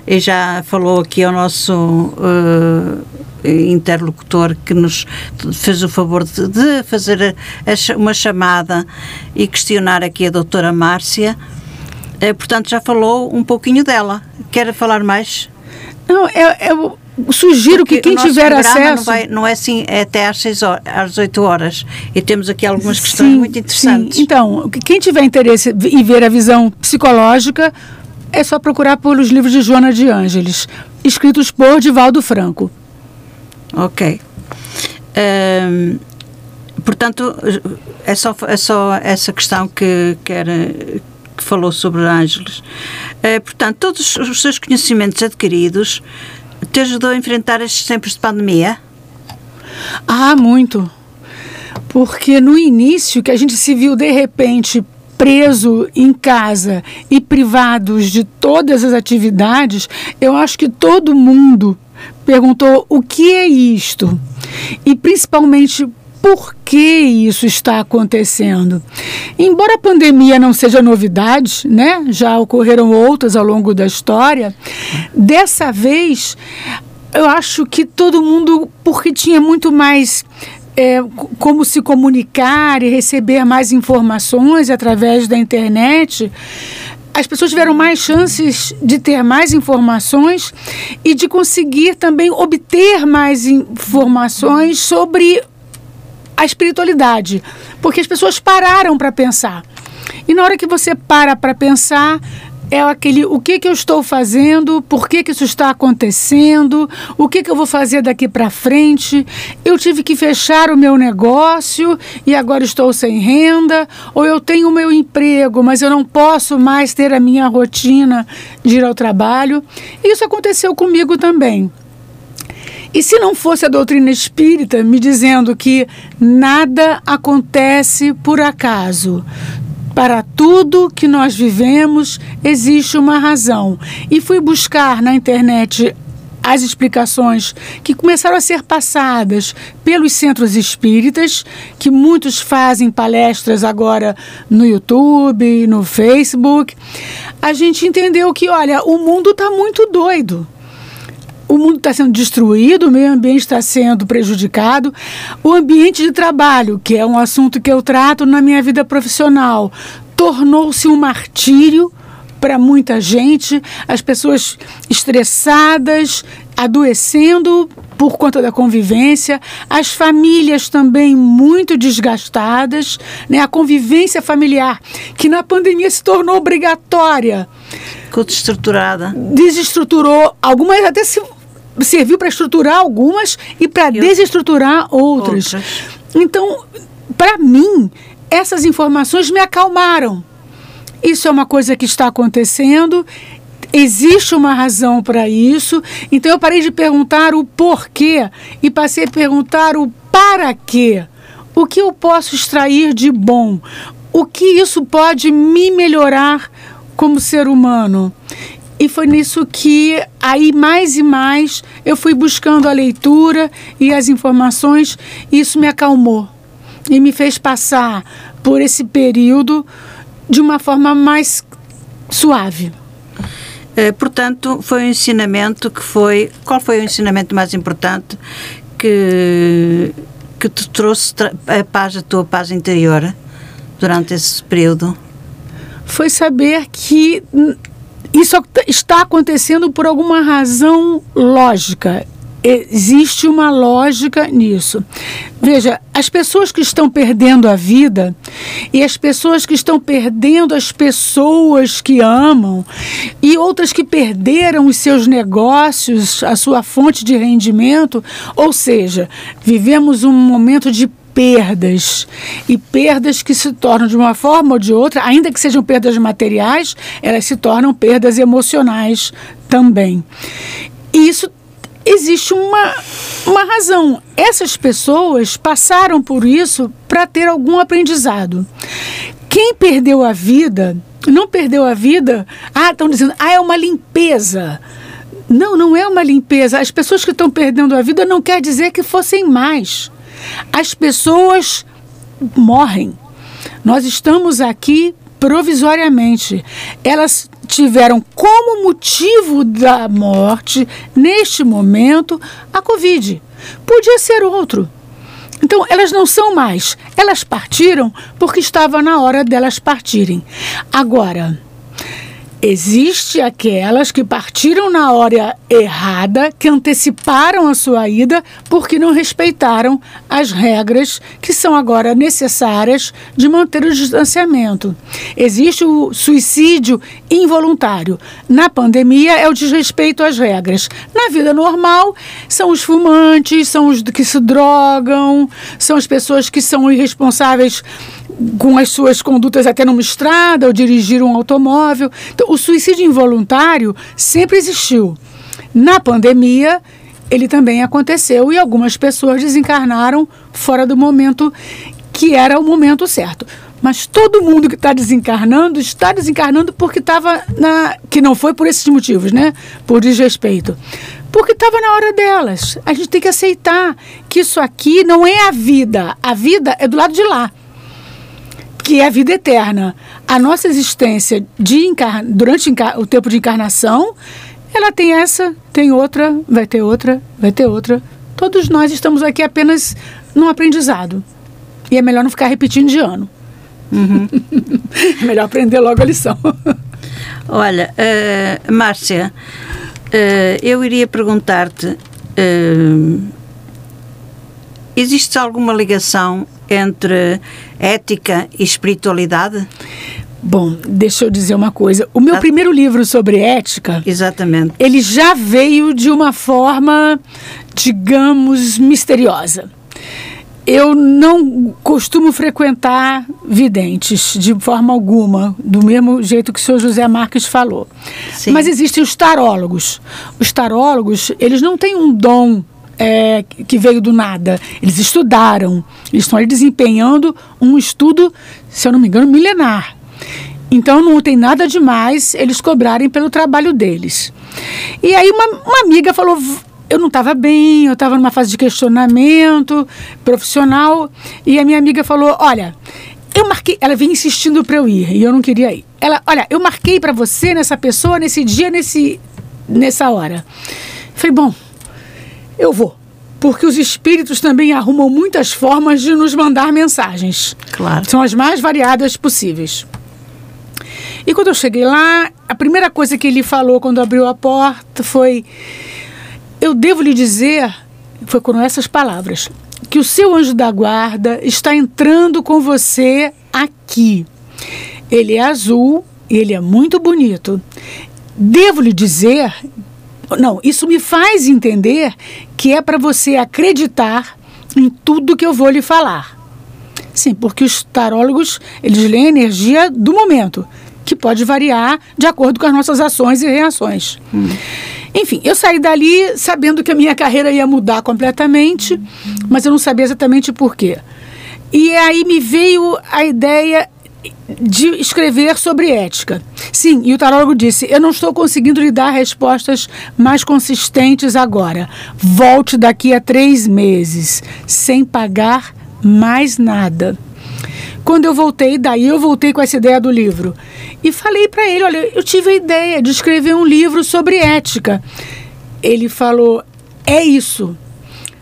A: e já falou aqui ao nosso uh, interlocutor que nos fez o favor de, de fazer a, a, uma chamada e questionar aqui a doutora Márcia. Uh, portanto, já falou um pouquinho dela. Quer falar mais?
B: Não, eu, eu sugiro Porque que quem tiver acesso.
A: Não, vai, não é assim é até às, 6 horas, às 8 horas. E temos aqui algumas questões sim, muito interessantes.
B: Sim. Então, quem tiver interesse em ver a visão psicológica, é só procurar pelos livros de Joana de Ângeles, escritos por Divaldo Franco.
A: Ok. Um, portanto, é só, é só essa questão que, que, era, que falou sobre Ângeles. Uh, portanto, todos os seus conhecimentos adquiridos te ajudou a enfrentar estes tempos de pandemia?
B: Ah, muito. Porque no início que a gente se viu de repente preso em casa e privados de todas as atividades, eu acho que todo mundo perguntou o que é isto. E principalmente por que isso está acontecendo. Embora a pandemia não seja novidade, né? Já ocorreram outras ao longo da história. Dessa vez, eu acho que todo mundo, porque tinha muito mais é, como se comunicar e receber mais informações através da internet, as pessoas tiveram mais chances de ter mais informações e de conseguir também obter mais informações sobre a espiritualidade, porque as pessoas pararam para pensar. E na hora que você para para pensar, é aquele o que, que eu estou fazendo, por que, que isso está acontecendo, o que, que eu vou fazer daqui para frente. Eu tive que fechar o meu negócio e agora estou sem renda, ou eu tenho o meu emprego, mas eu não posso mais ter a minha rotina de ir ao trabalho. Isso aconteceu comigo também. E se não fosse a doutrina espírita me dizendo que nada acontece por acaso, para tudo que nós vivemos existe uma razão. E fui buscar na internet as explicações que começaram a ser passadas pelos centros espíritas, que muitos fazem palestras agora no YouTube, no Facebook. A gente entendeu que, olha, o mundo está muito doido o mundo está sendo destruído, o meio ambiente está sendo prejudicado, o ambiente de trabalho, que é um assunto que eu trato na minha vida profissional, tornou-se um martírio para muita gente, as pessoas estressadas, adoecendo por conta da convivência, as famílias também muito desgastadas, né? a convivência familiar, que na pandemia se tornou obrigatória.
A: Ficou desestruturada.
B: Desestruturou, algumas até se serviu para estruturar algumas e para desestruturar outras. outras. Então, para mim, essas informações me acalmaram. Isso é uma coisa que está acontecendo, existe uma razão para isso. Então eu parei de perguntar o porquê e passei a perguntar o para quê. O que eu posso extrair de bom? O que isso pode me melhorar como ser humano? E foi nisso que aí mais e mais eu fui buscando a leitura e as informações, e isso me acalmou e me fez passar por esse período de uma forma mais suave.
A: É, portanto, foi um ensinamento que foi. Qual foi o ensinamento mais importante que, que te trouxe a paz, a tua paz interior durante esse período?
B: Foi saber que isso está acontecendo por alguma razão lógica. Existe uma lógica nisso. Veja, as pessoas que estão perdendo a vida e as pessoas que estão perdendo as pessoas que amam e outras que perderam os seus negócios, a sua fonte de rendimento, ou seja, vivemos um momento de perdas e perdas que se tornam de uma forma ou de outra, ainda que sejam perdas materiais, elas se tornam perdas emocionais também. E isso existe uma, uma razão. Essas pessoas passaram por isso para ter algum aprendizado. Quem perdeu a vida, não perdeu a vida, ah, estão dizendo, ah, é uma limpeza. Não, não é uma limpeza. As pessoas que estão perdendo a vida não quer dizer que fossem mais. As pessoas morrem. Nós estamos aqui provisoriamente. Elas tiveram como motivo da morte, neste momento, a Covid. Podia ser outro. Então, elas não são mais. Elas partiram porque estava na hora delas partirem. Agora, Existe aquelas que partiram na hora errada, que anteciparam a sua ida porque não respeitaram as regras que são agora necessárias de manter o distanciamento. Existe o suicídio involuntário. Na pandemia é o desrespeito às regras. Na vida normal são os fumantes, são os que se drogam, são as pessoas que são irresponsáveis com as suas condutas até numa estrada ou dirigir um automóvel. Então, o suicídio involuntário sempre existiu. Na pandemia, ele também aconteceu e algumas pessoas desencarnaram fora do momento que era o momento certo. Mas todo mundo que está desencarnando está desencarnando porque estava na. que não foi por esses motivos, né? Por desrespeito porque estava na hora delas. A gente tem que aceitar que isso aqui não é a vida. A vida é do lado de lá, que é a vida eterna. A nossa existência encar durante o tempo de encarnação, ela tem essa, tem outra, vai ter outra, vai ter outra. Todos nós estamos aqui apenas num aprendizado. E é melhor não ficar repetindo de ano. Uhum. é (laughs) melhor aprender logo a lição.
A: Olha, uh, Márcia, uh, eu iria perguntar-te: uh, existe alguma ligação entre ética e espiritualidade?
B: Bom, deixa eu dizer uma coisa. O meu ah, primeiro livro sobre ética.
A: Exatamente.
B: Ele já veio de uma forma, digamos, misteriosa eu não costumo frequentar videntes de forma alguma, do mesmo jeito que o senhor José Marques falou. Sim. Mas existem os tarólogos. Os tarólogos, eles não têm um dom é, que veio do nada. Eles estudaram, eles estão desempenhando um estudo, se eu não me engano, milenar. Então não tem nada demais eles cobrarem pelo trabalho deles. E aí uma, uma amiga falou: eu não estava bem, eu estava numa fase de questionamento profissional e a minha amiga falou: Olha, eu marquei. Ela vinha insistindo para eu ir e eu não queria ir. Ela, olha, eu marquei para você nessa pessoa, nesse dia, nesse, nessa hora. Falei: Bom, eu vou. Porque os espíritos também arrumam muitas formas de nos mandar mensagens.
A: Claro.
B: São as mais variadas possíveis. E quando eu cheguei lá, a primeira coisa que ele falou quando abriu a porta foi: eu devo lhe dizer, foi com essas palavras, que o seu anjo da guarda está entrando com você aqui. Ele é azul e ele é muito bonito. Devo lhe dizer, não, isso me faz entender que é para você acreditar em tudo que eu vou lhe falar. Sim, porque os tarólogos, eles leem a energia do momento, que pode variar de acordo com as nossas ações e reações. Hum. Enfim, eu saí dali sabendo que a minha (laughs) carreira ia mudar completamente, mas eu não sabia exatamente por quê. E aí me veio a ideia de escrever sobre ética. Sim, e o tarólogo disse: Eu não estou conseguindo lhe dar respostas mais consistentes agora. Volte daqui a três meses, sem pagar mais nada. Quando eu voltei, daí eu voltei com essa ideia do livro. E falei para ele: olha, eu tive a ideia de escrever um livro sobre ética. Ele falou: é isso.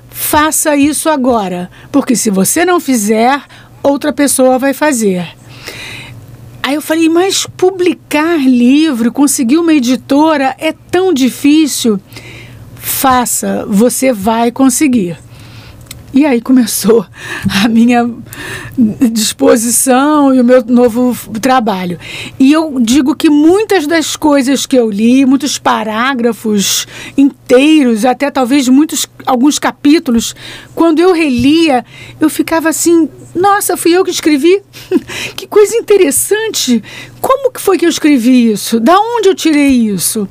B: Faça isso agora, porque se você não fizer, outra pessoa vai fazer. Aí eu falei, mas publicar livro, conseguir uma editora é tão difícil. Faça, você vai conseguir. E aí começou a minha disposição e o meu novo trabalho. E eu digo que muitas das coisas que eu li, muitos parágrafos inteiros, até talvez muitos alguns capítulos, quando eu relia, eu ficava assim, nossa, fui eu que escrevi? (laughs) que coisa interessante. Como que foi que eu escrevi isso? Da onde eu tirei isso?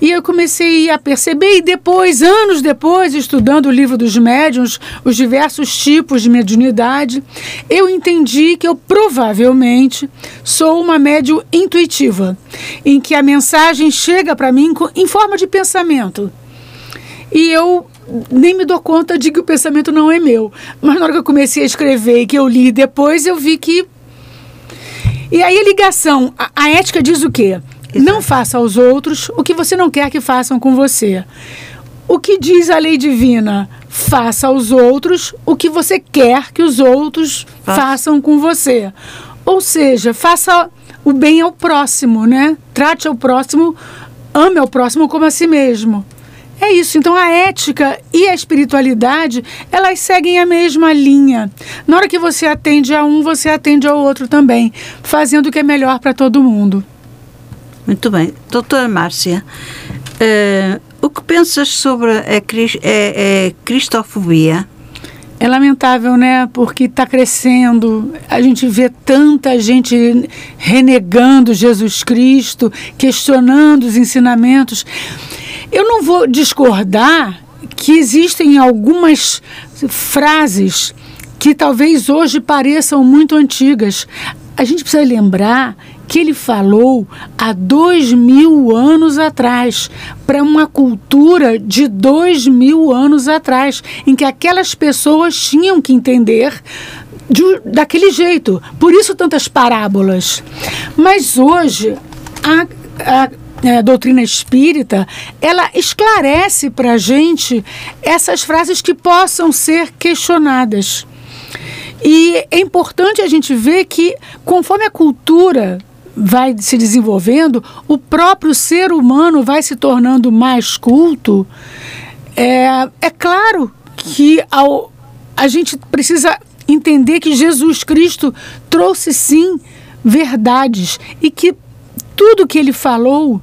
B: E eu comecei a perceber, e depois, anos depois, estudando o livro dos médiuns, os diversos tipos de mediunidade, eu entendi que eu provavelmente sou uma médium intuitiva, em que a mensagem chega para mim em forma de pensamento. E eu nem me dou conta de que o pensamento não é meu. Mas na hora que eu comecei a escrever e que eu li depois, eu vi que. E aí a ligação, a, a ética diz o quê? Exato. Não faça aos outros o que você não quer que façam com você. O que diz a lei divina? Faça aos outros o que você quer que os outros Faça. façam com você. Ou seja, faça o bem ao próximo, né? Trate ao próximo, ame ao próximo como a si mesmo. É isso. Então a ética e a espiritualidade, elas seguem a mesma linha. Na hora que você atende a um, você atende ao outro também, fazendo o que é melhor para todo mundo.
A: Muito bem. Doutora Márcia, uh, o que pensas sobre a, a, a cristofobia?
B: É lamentável, né? Porque está crescendo. A gente vê tanta gente renegando Jesus Cristo, questionando os ensinamentos. Eu não vou discordar que existem algumas frases que talvez hoje pareçam muito antigas. A gente precisa lembrar que ele falou há dois mil anos atrás, para uma cultura de dois mil anos atrás, em que aquelas pessoas tinham que entender de, daquele jeito. Por isso tantas parábolas. Mas hoje a, a é, doutrina espírita, ela esclarece para a gente essas frases que possam ser questionadas. E é importante a gente ver que, conforme a cultura vai se desenvolvendo, o próprio ser humano vai se tornando mais culto. É, é claro que ao, a gente precisa entender que Jesus Cristo trouxe sim verdades e que tudo que ele falou,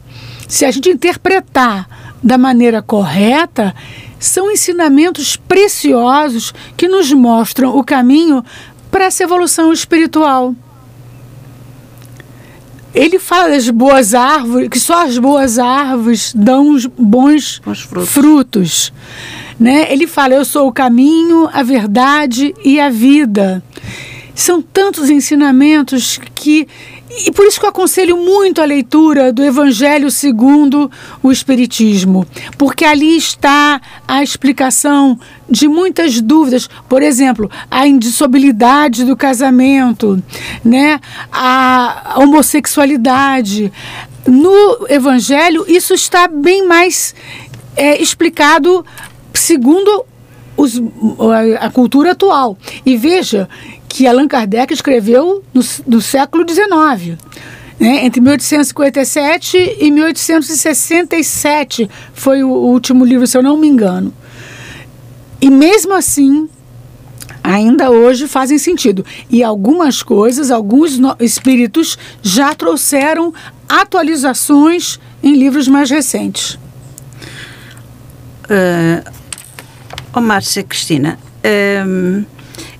B: se a gente interpretar da maneira correta, são ensinamentos preciosos que nos mostram o caminho para essa evolução espiritual. Ele fala das boas árvores, que só as boas árvores dão os bons frutos. frutos. Né? Ele fala: Eu sou o caminho, a verdade e a vida. São tantos ensinamentos que e por isso que eu aconselho muito a leitura do Evangelho segundo o Espiritismo, porque ali está a explicação de muitas dúvidas, por exemplo, a indissolubilidade do casamento, né? a homossexualidade. No Evangelho, isso está bem mais é, explicado segundo os, a, a cultura atual. E veja que Allan Kardec escreveu no, no século XIX. Né? Entre 1857 e 1867 foi o último livro, se eu não me engano. E mesmo assim, ainda hoje fazem sentido. E algumas coisas, alguns espíritos já trouxeram atualizações em livros mais recentes.
A: Uh, oh, Márcia Cristina, uh,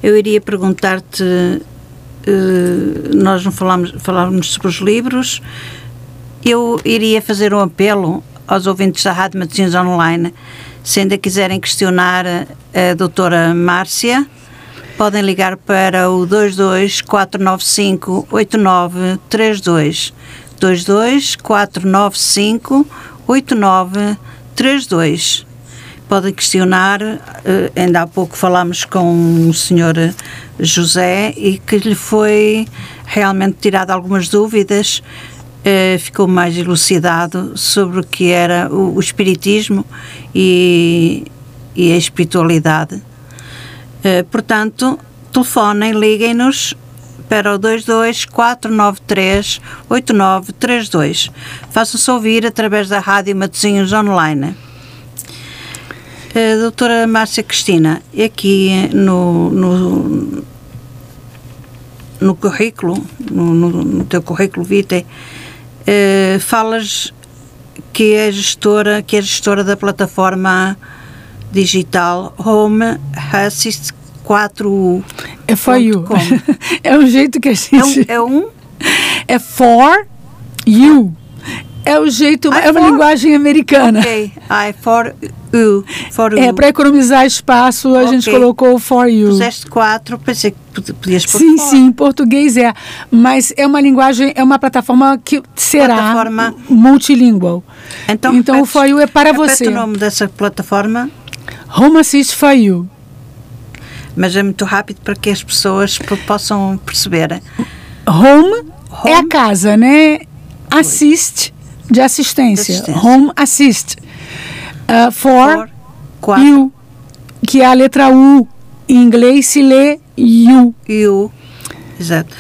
A: eu iria perguntar-te, uh, nós não falámos, falávamos sobre os livros, eu iria fazer um apelo aos ouvintes da Rádio Medicinas Online, se ainda quiserem questionar a doutora Márcia, podem ligar para o 22 495 8932. 22 495 8932 podem questionar. Uh, ainda há pouco falámos com o senhor José e que lhe foi realmente tirado algumas dúvidas, uh, ficou mais elucidado sobre o que era o, espiritismo e, e, a espiritualidade. Uh, portanto, telefonem, liguem-nos para o 22 493 8932. Façam-se ouvir através da Rádio Matosinhos Online. Doutora Márcia Cristina, aqui no, no, no currículo, no, no, no, teu currículo vitae, uh, falas que é gestora, que é gestora da plataforma digital Home Assist 4U.
B: É for you. (laughs) é um jeito que a gente...
A: É um... É, um?
B: é for you. É o jeito, I é uma for... linguagem americana.
A: Ok, I for you. For
B: é, para economizar espaço, a okay. gente colocou for you.
A: Puseste quatro, pensei que podias pôr
B: Sim, for. sim, em português é. Mas é uma linguagem, é uma plataforma que será plataforma... multilingual. Então, então o for you é para você.
A: o nome dessa plataforma?
B: Home Assist for you.
A: Mas é muito rápido para que as pessoas possam perceber.
B: Home, Home. é a casa, né? Assist de assistência. assistência. Home Assist. Uh, for, for you, que é a letra U. Em inglês se lê you.
A: You, exato.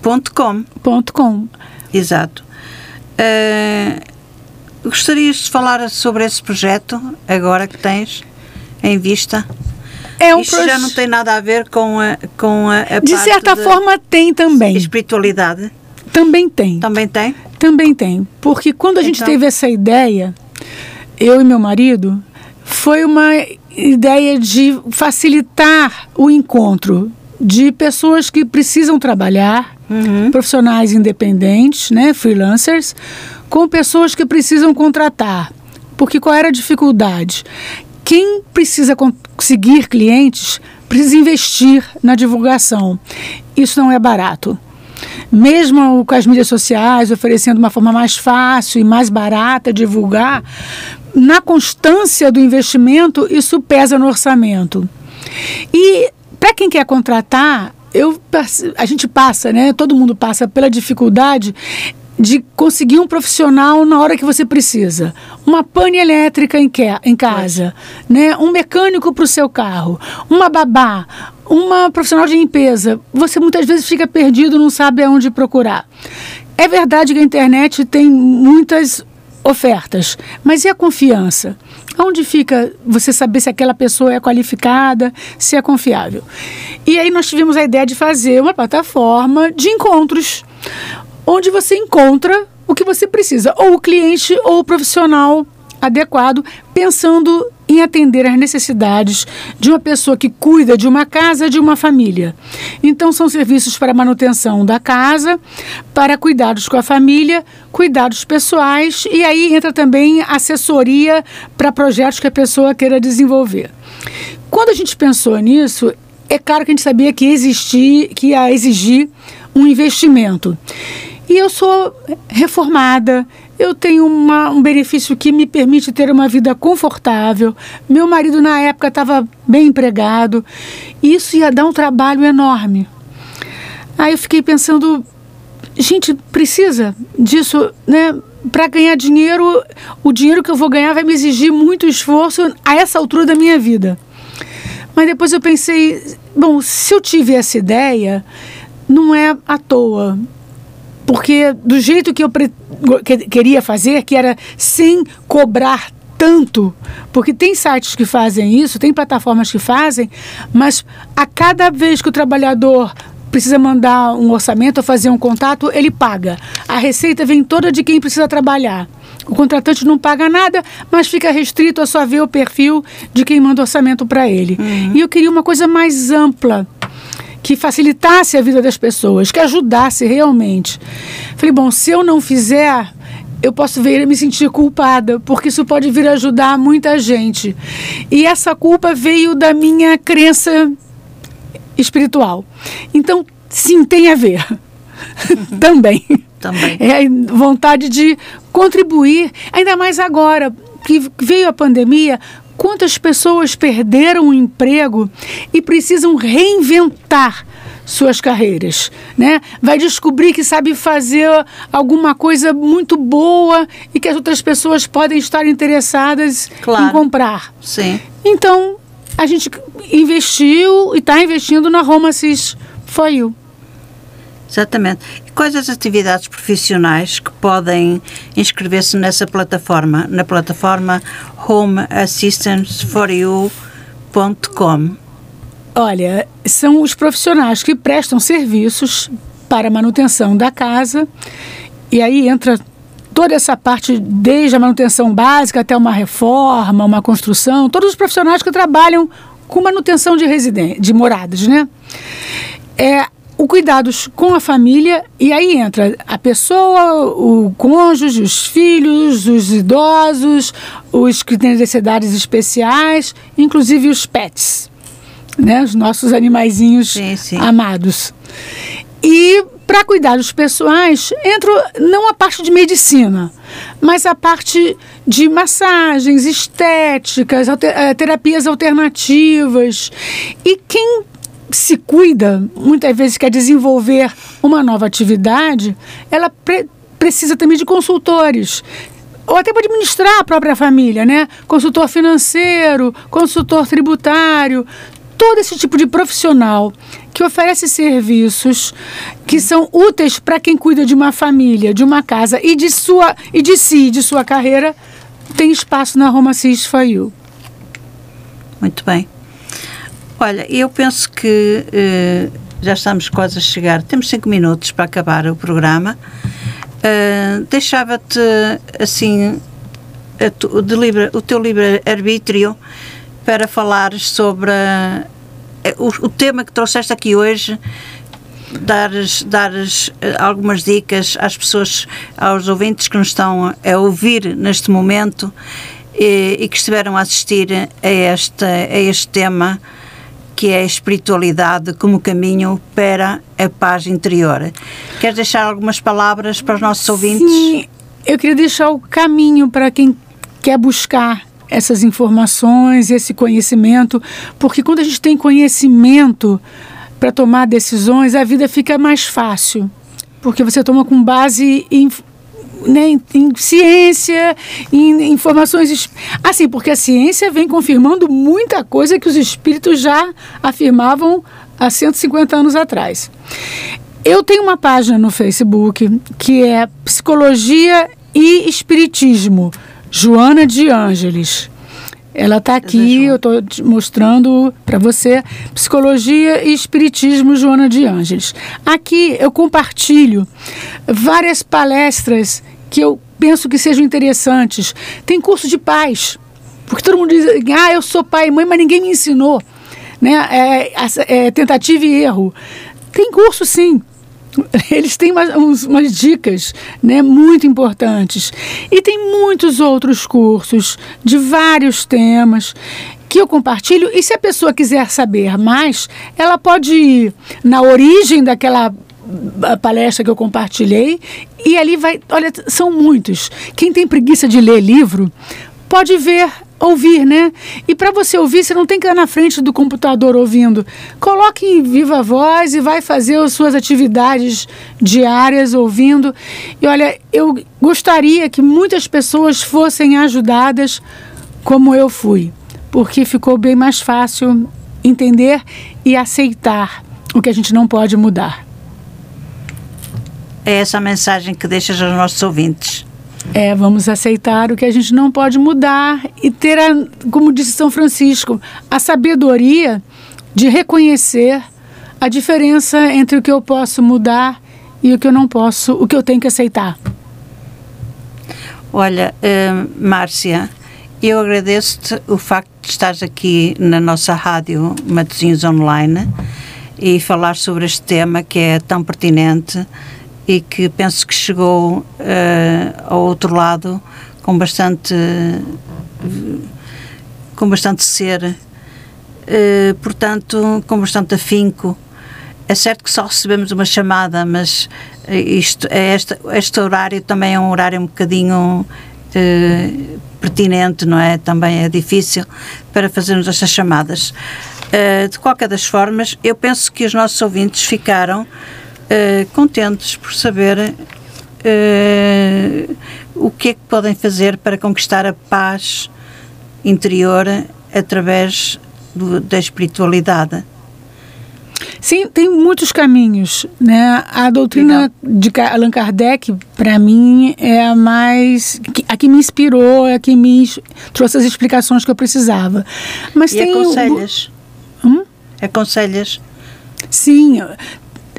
A: Ponto .com.
B: Ponto .com.
A: Exato. Uh, gostarias de falar sobre esse projeto, agora que tens em vista? É um Isto proje... já não tem nada a ver com a, com a, a
B: De certa forma tem também.
A: Espiritualidade?
B: Também tem.
A: Também tem?
B: Também tem. Porque quando a então... gente teve essa ideia, eu e meu marido, foi uma ideia de facilitar o encontro de pessoas que precisam trabalhar, uhum. profissionais independentes, né, freelancers, com pessoas que precisam contratar. Porque qual era a dificuldade? Quem precisa conseguir clientes precisa investir na divulgação. Isso não é barato. Mesmo com as mídias sociais oferecendo uma forma mais fácil e mais barata de divulgar, na constância do investimento, isso pesa no orçamento. E para quem quer contratar, eu, a gente passa, né? Todo mundo passa pela dificuldade de conseguir um profissional na hora que você precisa. Uma pane elétrica em, que, em casa, né? um mecânico para o seu carro, uma babá, uma profissional de limpeza. Você muitas vezes fica perdido, não sabe aonde procurar. É verdade que a internet tem muitas ofertas, mas e a confiança? Onde fica você saber se aquela pessoa é qualificada, se é confiável? E aí nós tivemos a ideia de fazer uma plataforma de encontros onde você encontra o que você precisa, ou o cliente ou o profissional adequado, pensando em atender às necessidades de uma pessoa que cuida de uma casa, de uma família. Então, são serviços para manutenção da casa, para cuidados com a família, cuidados pessoais e aí entra também assessoria para projetos que a pessoa queira desenvolver. Quando a gente pensou nisso, é claro que a gente sabia que existir, que ia exigir um investimento. E eu sou reformada, eu tenho uma, um benefício que me permite ter uma vida confortável. Meu marido, na época, estava bem empregado. Isso ia dar um trabalho enorme. Aí eu fiquei pensando, gente, precisa disso, né? Para ganhar dinheiro, o dinheiro que eu vou ganhar vai me exigir muito esforço a essa altura da minha vida. Mas depois eu pensei, bom, se eu tive essa ideia, não é à toa porque do jeito que eu que, queria fazer, que era sem cobrar tanto, porque tem sites que fazem isso, tem plataformas que fazem, mas a cada vez que o trabalhador precisa mandar um orçamento ou fazer um contato, ele paga. A receita vem toda de quem precisa trabalhar. O contratante não paga nada, mas fica restrito a só ver o perfil de quem manda orçamento para ele. Uhum. E eu queria uma coisa mais ampla que facilitasse a vida das pessoas, que ajudasse realmente. Falei, bom, se eu não fizer, eu posso vir me sentir culpada, porque isso pode vir ajudar muita gente. E essa culpa veio da minha crença espiritual. Então, sim, tem a ver. (laughs) Também.
A: Também.
B: É a vontade de contribuir, ainda mais agora que veio a pandemia, Quantas pessoas perderam o emprego e precisam reinventar suas carreiras, né? Vai descobrir que sabe fazer alguma coisa muito boa e que as outras pessoas podem estar interessadas claro. em comprar.
A: Sim.
B: Então, a gente investiu e está investindo na Roma Cis For You.
A: Exatamente. E quais as atividades profissionais que podem inscrever-se nessa plataforma, na plataforma homeassistanceforyou.com?
B: Olha, são os profissionais que prestam serviços para a manutenção da casa e aí entra toda essa parte, desde a manutenção básica até uma reforma, uma construção, todos os profissionais que trabalham com manutenção de residência, de moradas, né? É, o cuidados com a família e aí entra a pessoa, o cônjuge, os filhos, os idosos, os que têm necessidades especiais, inclusive os pets, né, os nossos animaizinhos sim, sim. amados. E para cuidados pessoais entra não a parte de medicina, mas a parte de massagens, estéticas, alter, eh, terapias alternativas. E quem se cuida, muitas vezes quer desenvolver uma nova atividade, ela pre precisa também de consultores. Ou até para administrar a própria família, né? Consultor financeiro, consultor tributário, todo esse tipo de profissional que oferece serviços que são úteis para quem cuida de uma família, de uma casa e de sua e de si, de sua carreira, tem espaço na Roma Cis You.
A: Muito bem. Olha, eu penso que uh, já estamos quase a chegar, temos cinco minutos para acabar o programa. Uh, Deixava-te, assim, tu, o teu livre-arbítrio para falares sobre uh, o, o, tema que trouxeste aqui hoje, dares, dares algumas dicas às pessoas, aos ouvintes que nos estão a ouvir neste momento e, e que estiveram a assistir a este, a este tema que é a espiritualidade como caminho para a paz interior. Queres deixar algumas palavras para os nossos ouvintes?
B: Sim, eu queria deixar o caminho para quem quer buscar essas informações, esse conhecimento, porque quando a gente tem conhecimento para tomar decisões, a vida fica mais fácil, porque você toma com base em né, em, em, ciência, em informações. Assim, porque a ciência vem confirmando muita coisa que os espíritos já afirmavam há 150 anos atrás. Eu tenho uma página no Facebook que é Psicologia e Espiritismo, Joana de Ângeles. Ela está aqui, eu estou mostrando para você Psicologia e Espiritismo Joana de Ângeles. Aqui eu compartilho várias palestras que eu penso que sejam interessantes. Tem curso de pais, porque todo mundo diz, ah, eu sou pai e mãe, mas ninguém me ensinou. Né? É, é, tentativa e erro. Tem curso sim. (laughs) eles têm umas, umas dicas né, muito importantes. E tem muitos outros cursos de vários temas que eu compartilho. E se a pessoa quiser saber mais, ela pode ir na origem daquela palestra que eu compartilhei e ali vai. Olha, são muitos. Quem tem preguiça de ler livro pode ver ouvir, né? E para você ouvir, você não tem que estar na frente do computador ouvindo. Coloque em viva voz e vai fazer as suas atividades diárias ouvindo. E olha, eu gostaria que muitas pessoas fossem ajudadas como eu fui, porque ficou bem mais fácil entender e aceitar o que a gente não pode mudar.
A: É essa a mensagem que deixas aos nossos ouvintes.
B: É, vamos aceitar o que a gente não pode mudar e ter, a, como disse São Francisco, a sabedoria de reconhecer a diferença entre o que eu posso mudar e o que eu não posso, o que eu tenho que aceitar.
A: Olha, uh, Márcia, eu agradeço-te o facto de estares aqui na nossa rádio Matosinhos Online e falar sobre este tema que é tão pertinente e que penso que chegou uh, ao outro lado com bastante com bastante ser uh, portanto com bastante afinco. É certo que só recebemos uma chamada mas isto é este, este horário também é um horário um bocadinho uh, pertinente não é? Também é difícil para fazermos estas chamadas. De qualquer das formas eu penso que os nossos ouvintes ficaram uh, contentes por saber uh, o que é que podem fazer para conquistar a paz interior através do, da espiritualidade.
B: Sim, tem muitos caminhos, né? A doutrina de Allan Kardec, para mim, é a mais a que me inspirou, é a que me trouxe as explicações que eu precisava. Mas
A: e
B: tem
A: aconselhas? Hum? Aconselhas?
B: Sim,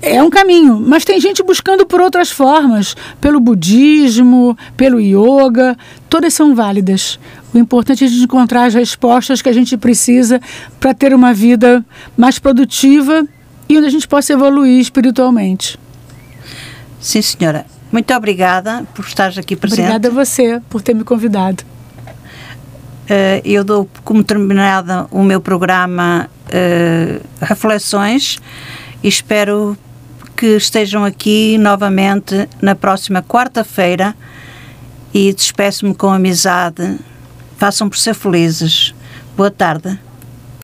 B: é um caminho, mas tem gente buscando por outras formas, pelo budismo, pelo yoga, todas são válidas. O importante é a gente encontrar as respostas que a gente precisa para ter uma vida mais produtiva e onde a gente possa evoluir espiritualmente.
A: Sim, senhora. Muito obrigada por estar aqui presente.
B: Obrigada a você por ter me convidado.
A: Uh, eu dou como terminada o meu programa uh, Reflexões e espero que estejam aqui novamente na próxima quarta-feira e despeço-me com amizade. Façam por ser felizes. Boa tarde.